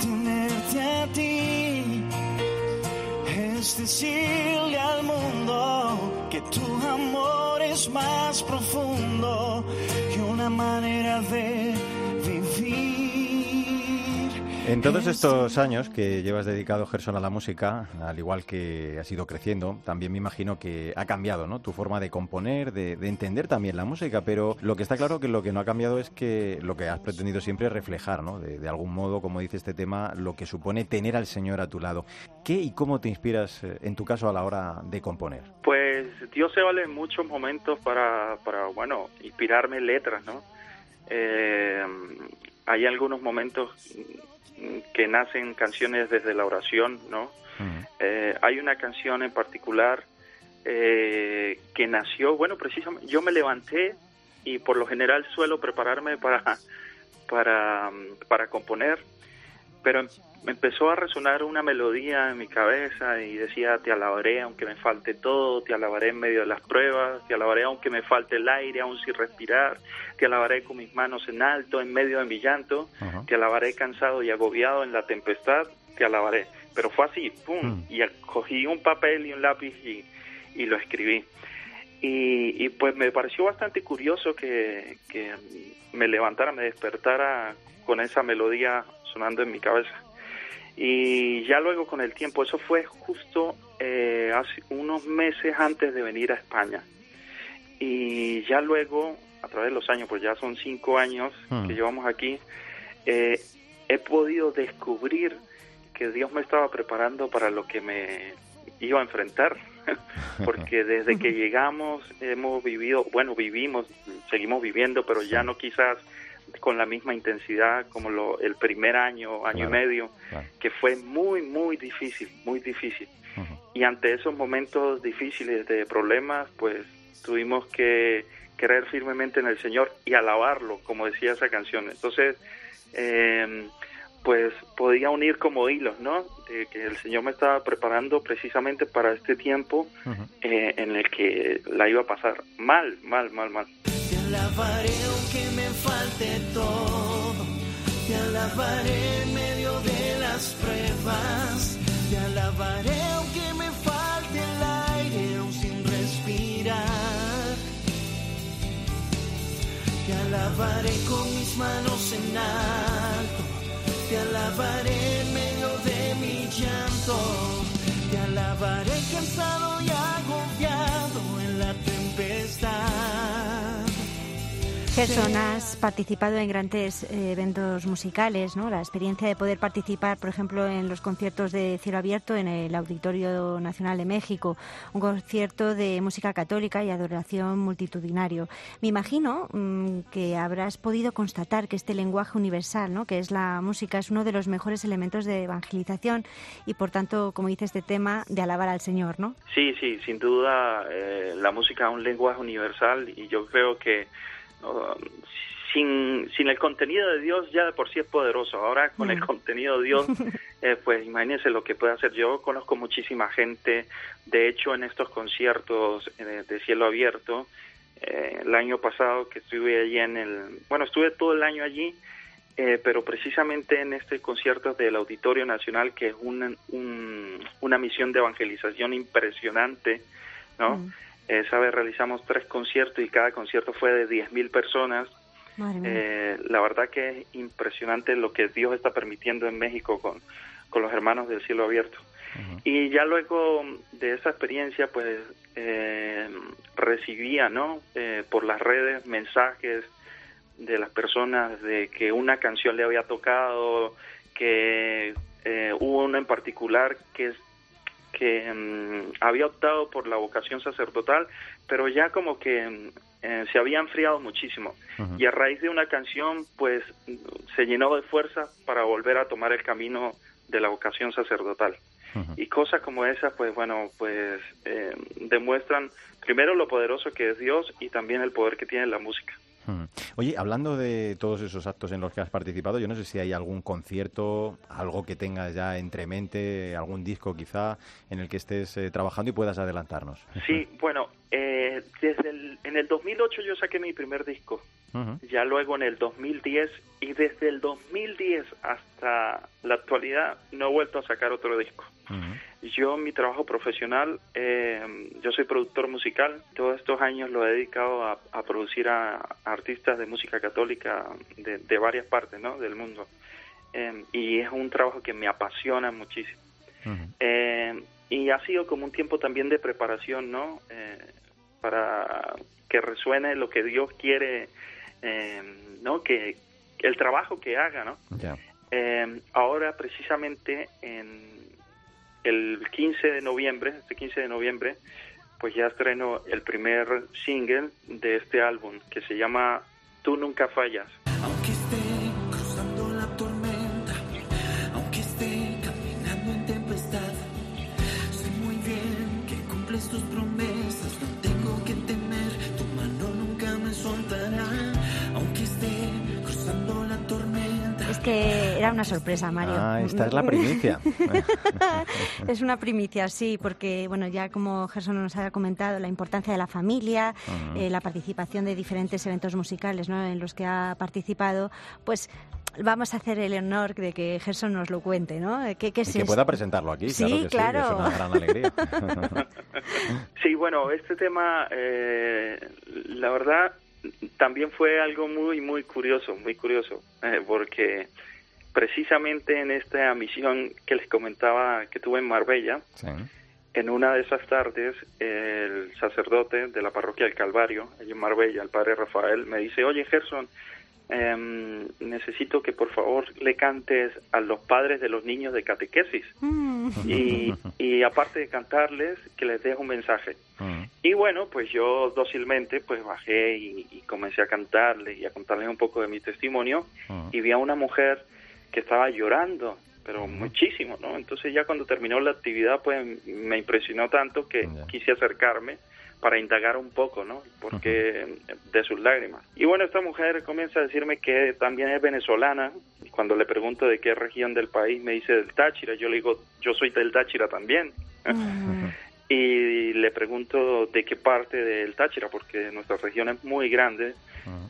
Tenerte a ti es decirle al mundo que tu amor es más profundo que una manera de En todos estos años que llevas dedicado, Gerson, a la música, al igual que has ido creciendo, también me imagino que ha cambiado ¿no? tu forma de componer, de, de entender también la música, pero lo que está claro que lo que no ha cambiado es que lo que has pretendido siempre es reflejar, ¿no? de, de algún modo, como dice este tema, lo que supone tener al Señor a tu lado. ¿Qué y cómo te inspiras, eh, en tu caso, a la hora de componer? Pues Dios se vale en muchos momentos para, para bueno, inspirarme en letras, ¿no? Eh, hay algunos momentos que nacen canciones desde la oración, ¿no? Eh, hay una canción en particular eh, que nació, bueno, precisamente, yo me levanté y por lo general suelo prepararme para, para, mm, para componer, pero me empezó a resonar una melodía en mi cabeza y decía, te alabaré aunque me falte todo, te alabaré en medio de las pruebas, te alabaré aunque me falte el aire, aún sin respirar, te alabaré con mis manos en alto, en medio de mi llanto, te alabaré cansado y agobiado en la tempestad, te alabaré. Pero fue así, ¡pum! Y cogí un papel y un lápiz y, y lo escribí. Y, y pues me pareció bastante curioso que, que me levantara, me despertara con esa melodía sonando en mi cabeza. Y ya luego con el tiempo, eso fue justo eh, hace unos meses antes de venir a España. Y ya luego, a través de los años, pues ya son cinco años Hmm. que llevamos aquí, eh, he podido descubrir que Dios me estaba preparando para lo que me iba a enfrentar. Porque desde que llegamos hemos vivido, bueno, vivimos, seguimos viviendo, pero ya no quizás con la misma intensidad como lo, el primer año, año Claro, y medio, claro. que fue muy, muy difícil, muy difícil. Y ante esos momentos difíciles de problemas, pues tuvimos que creer firmemente en el Señor y alabarlo, como decía esa canción. Entonces, eh, pues podía unir como hilos, ¿no? De que el Señor me estaba preparando precisamente para este tiempo eh, en el que la iba a pasar mal, mal, mal, mal. Alabaré aunque me falte todo. Te alabaré en medio de las pruebas. Te alabaré aunque me falte el aire aún sin respirar. Te alabaré con mis manos en alto. Te alabaré en medio de mi llanto. Te alabaré cansado Gerson, has participado en grandes eh, eventos musicales, ¿no? La experiencia de poder participar, por ejemplo, en los conciertos de cielo abierto en el Auditorio Nacional de México, un concierto de música católica y adoración multitudinario. Me imagino mm, que habrás podido constatar que este lenguaje universal, ¿no? Que es la música, es uno de los mejores elementos de evangelización y, por tanto, como dice este tema, de alabar al Señor, ¿no? Sí, sí, sin duda eh, la música es un lenguaje universal y yo creo que uh, sin, sin el contenido de Dios ya de por sí es poderoso. Ahora con el Mm. contenido de Dios, eh, pues imagínense lo que puede hacer. Yo conozco muchísima gente, de hecho en estos conciertos eh, de cielo abierto, eh, el año pasado que estuve allí en el, bueno, estuve todo el año allí, eh, pero precisamente en este concierto del Auditorio Nacional, que es un- un- una misión de evangelización impresionante, ¿no? Esa vez realizamos tres conciertos y cada concierto fue de 10.000 personas. Madre mía. Eh, la verdad que es impresionante lo que Dios está permitiendo en México con, con los hermanos del cielo abierto. Y ya luego de esa experiencia, pues eh, recibía, ¿no? Eh, por las redes mensajes de las personas de que una canción le había tocado, que eh, hubo uno en particular que que mm, había optado por la vocación sacerdotal, pero ya como que mm, eh, se había enfriado muchísimo y a raíz de una canción pues se llenó de fuerza para volver a tomar el camino de la vocación sacerdotal. Y cosas como esas, pues bueno, pues eh, demuestran primero lo poderoso que es Dios y también el poder que tiene la música. Oye, hablando de todos esos actos en los que has participado, yo no sé si hay algún concierto, algo que tengas ya entre mente, algún disco quizá en el que estés eh, trabajando y puedas adelantarnos. Sí, bueno, eh, desde el, en el 2008 yo saqué mi primer disco, ya luego en el 2010 y desde el 2010 hasta la actualidad no he vuelto a sacar otro disco. Yo, mi trabajo profesional, eh, yo soy productor musical. Todos estos años lo he dedicado a, producir a, artistas de música católica de, varias partes ¿no? del mundo. Eh, y es un trabajo que me apasiona muchísimo. Eh, y ha sido como un tiempo también de preparación, ¿no? Para que resuene lo que Dios quiere, ¿no? Que el trabajo que haga, ¿no? ahora precisamente en el 15 de noviembre, este 15 de noviembre, pues ya estreno el primer single de este álbum que se llama Tú nunca fallas. Aunque esté cruzando la tormenta, aunque esté caminando en tempestad, sé muy bien que cumples tus promesas, que era una sorpresa, Mario. Ah, esta es la primicia. es una primicia, sí, porque bueno, ya como Gerson nos ha comentado, la importancia de la familia, eh, la participación de diferentes eventos musicales ¿no? en los que ha participado, pues vamos a hacer el honor de que Gerson nos lo cuente, ¿no? ¿Qué, qué que pueda presentarlo aquí, sí, claro. es una gran alegría. sí, bueno, este tema, eh, la verdad, también fue algo muy, muy curioso, muy curioso, eh, porque precisamente en esta misión que les comentaba que tuve en Marbella, en una de esas tardes, el sacerdote de la parroquia del Calvario, allí en Marbella, el padre Rafael, me dice, oye Gerson, em, necesito que por favor le cantes a los padres de los niños de catequesis mm. y, aparte de cantarles que les deje un mensaje mm. y bueno pues yo dócilmente pues bajé y, comencé a cantarles y a contarles un poco de mi testimonio mm. y vi a una mujer que estaba llorando, pero muchísimo, ¿no? Entonces ya cuando terminó la actividad, pues me impresionó tanto que quise acercarme para indagar un poco, ¿no? Porque de sus lágrimas. Y bueno, esta mujer comienza a decirme que también es venezolana. Y cuando le pregunto de qué región del país, me dice del Táchira. Yo le digo, yo soy del Táchira también. y le pregunto de qué parte del Táchira, porque nuestra región es muy grande.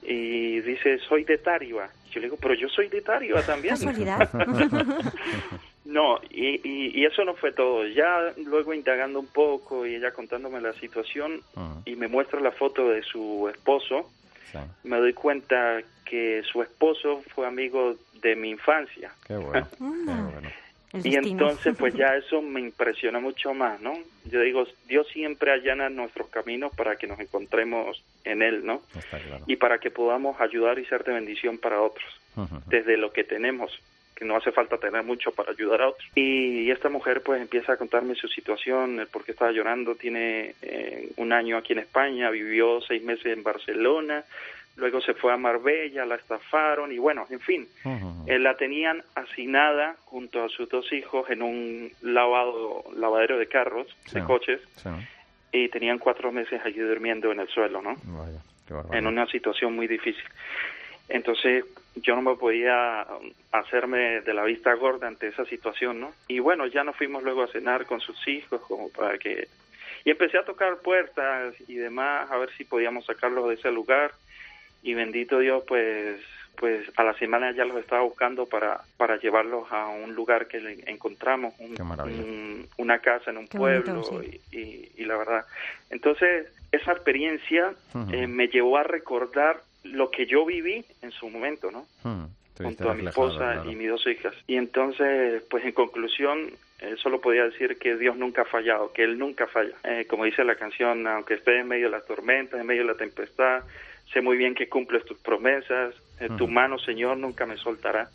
Y dice, soy de Tariba. Yo le digo, pero yo soy de Tariba también. no, y, y, eso no fue todo. Ya luego indagando un poco y ella contándome la situación y me muestra la foto de su esposo, me doy cuenta que su esposo fue amigo de mi infancia. Qué bueno. Qué bueno. Y entonces, pues ya eso me impresiona mucho más, ¿no? Yo digo, Dios siempre allana nuestros caminos para que nos encontremos en Él, ¿no? Y para que podamos ayudar y ser de bendición para otros, desde lo que tenemos, que no hace falta tener mucho para ayudar a otros. Y, esta mujer, pues, empieza a contarme su situación, el por qué estaba llorando. Tiene eh, un año aquí en España, vivió seis meses en Barcelona, luego se fue a Marbella, la estafaron y bueno, en fin, eh, la tenían asinada junto a sus dos hijos en un lavado, lavadero de carros, de coches, y tenían cuatro meses allí durmiendo en el suelo, ¿no? en una situación muy difícil. Entonces yo no me podía hacerme de la vista gorda ante esa situación, ¿no? Y bueno, ya nos fuimos luego a cenar con sus hijos como para que... Y empecé a tocar puertas y demás, a ver si podíamos sacarlos de ese lugar y bendito Dios, pues pues a la semana ya los estaba buscando para, para llevarlos a un lugar que encontramos, una casa en un pueblo y, y, la verdad. Entonces, esa experiencia eh, me llevó a recordar lo que yo viví en su momento, ¿no? Junto a mi esposa y mis dos hijas. Y entonces, pues en conclusión, eh, solo podía decir que Dios nunca ha fallado, que Él nunca falla. Eh, como dice la canción, aunque esté en medio de las tormentas, en medio de la tempestad, sé muy bien que cumples tus promesas, eh, tu mano, Señor, nunca me soltará.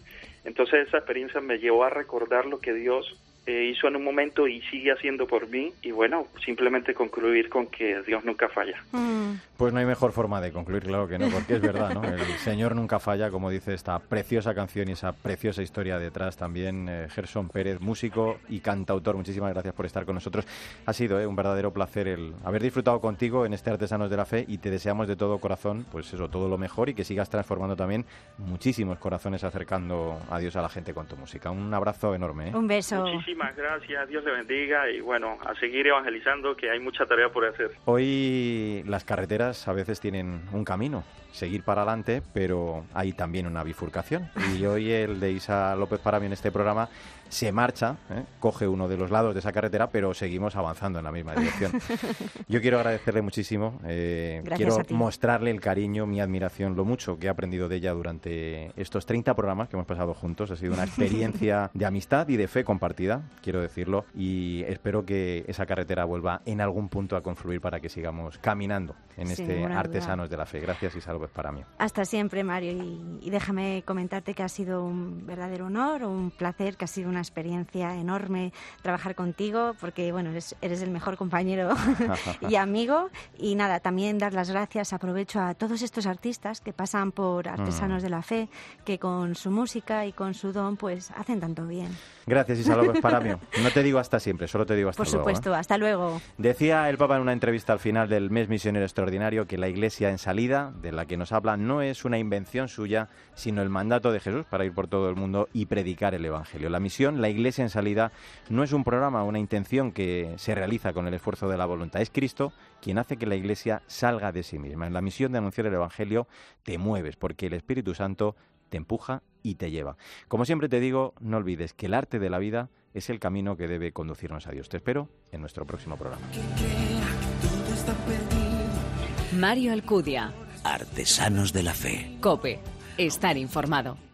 Entonces esa experiencia me llevó a recordar lo que Dios eh, hizo en un momento y sigue haciendo por mí. Y bueno, simplemente concluir con que Dios nunca falla. Mm. Pues no hay mejor forma de concluir, claro que no, porque es verdad, ¿no? El Señor nunca falla, como dice esta preciosa canción y esa preciosa historia detrás también. Eh, Gerson Pérez, músico y cantautor, muchísimas gracias por estar con nosotros. Ha sido eh, un verdadero placer el haber disfrutado contigo en este Artesanos de la Fe y te deseamos de todo corazón, pues eso, todo lo mejor y que sigas transformando también muchísimos corazones acercando a Dios a la gente con tu música. Un abrazo enorme. ¿eh? Un beso. Muchísimas gracias, Dios le bendiga y bueno, a seguir evangelizando que hay mucha tarea por hacer. Hoy las carreteras a veces tienen un camino, seguir para adelante, pero hay también una bifurcación. Y hoy el de Isa López para mí en este programa se marcha, ¿eh? coge uno de los lados de esa carretera, pero seguimos avanzando en la misma dirección. Yo quiero agradecerle muchísimo, eh, quiero mostrarle el cariño, mi admiración, lo mucho que he aprendido de ella durante estos 30 programas que hemos pasado juntos. Ha sido una experiencia de amistad y de fe compartida, quiero decirlo, y espero que esa carretera vuelva en algún punto a confluir para que sigamos caminando en este Artesanos de la Fe. Gracias, Isa López, para mí. Hasta siempre, Mario, y, y déjame comentarte que ha sido un verdadero honor, un placer, que ha sido una experiencia enorme trabajar contigo porque, bueno, eres, eres el mejor compañero y amigo. Y nada, también dar las gracias, aprovecho a todos estos artistas que pasan por Artesanos mm. de la Fe, que con su música y con su don, pues hacen tanto bien. Gracias, Isa López mí No te digo hasta siempre, solo te digo hasta luego. Por supuesto, ¿eh? hasta luego. Decía el Papa en una entrevista al final del mes misionero extraordinario que la Iglesia en salida, de la que nos habla, no es una invención suya, sino el mandato de Jesús para ir por todo el mundo y predicar el Evangelio. La misión, la Iglesia en salida, no es un programa, una intención que se realiza con el esfuerzo de la voluntad. Es Cristo quien hace que la Iglesia salga de sí misma. En la misión de anunciar el Evangelio te mueves porque el Espíritu Santo te empuja y te lleva. Como siempre te digo, no olvides que el arte de la vida es el camino que debe conducirnos a Dios. Te espero en nuestro próximo programa. Mario Alcudia. Artesanos de la Fe. Cope. Estar informado.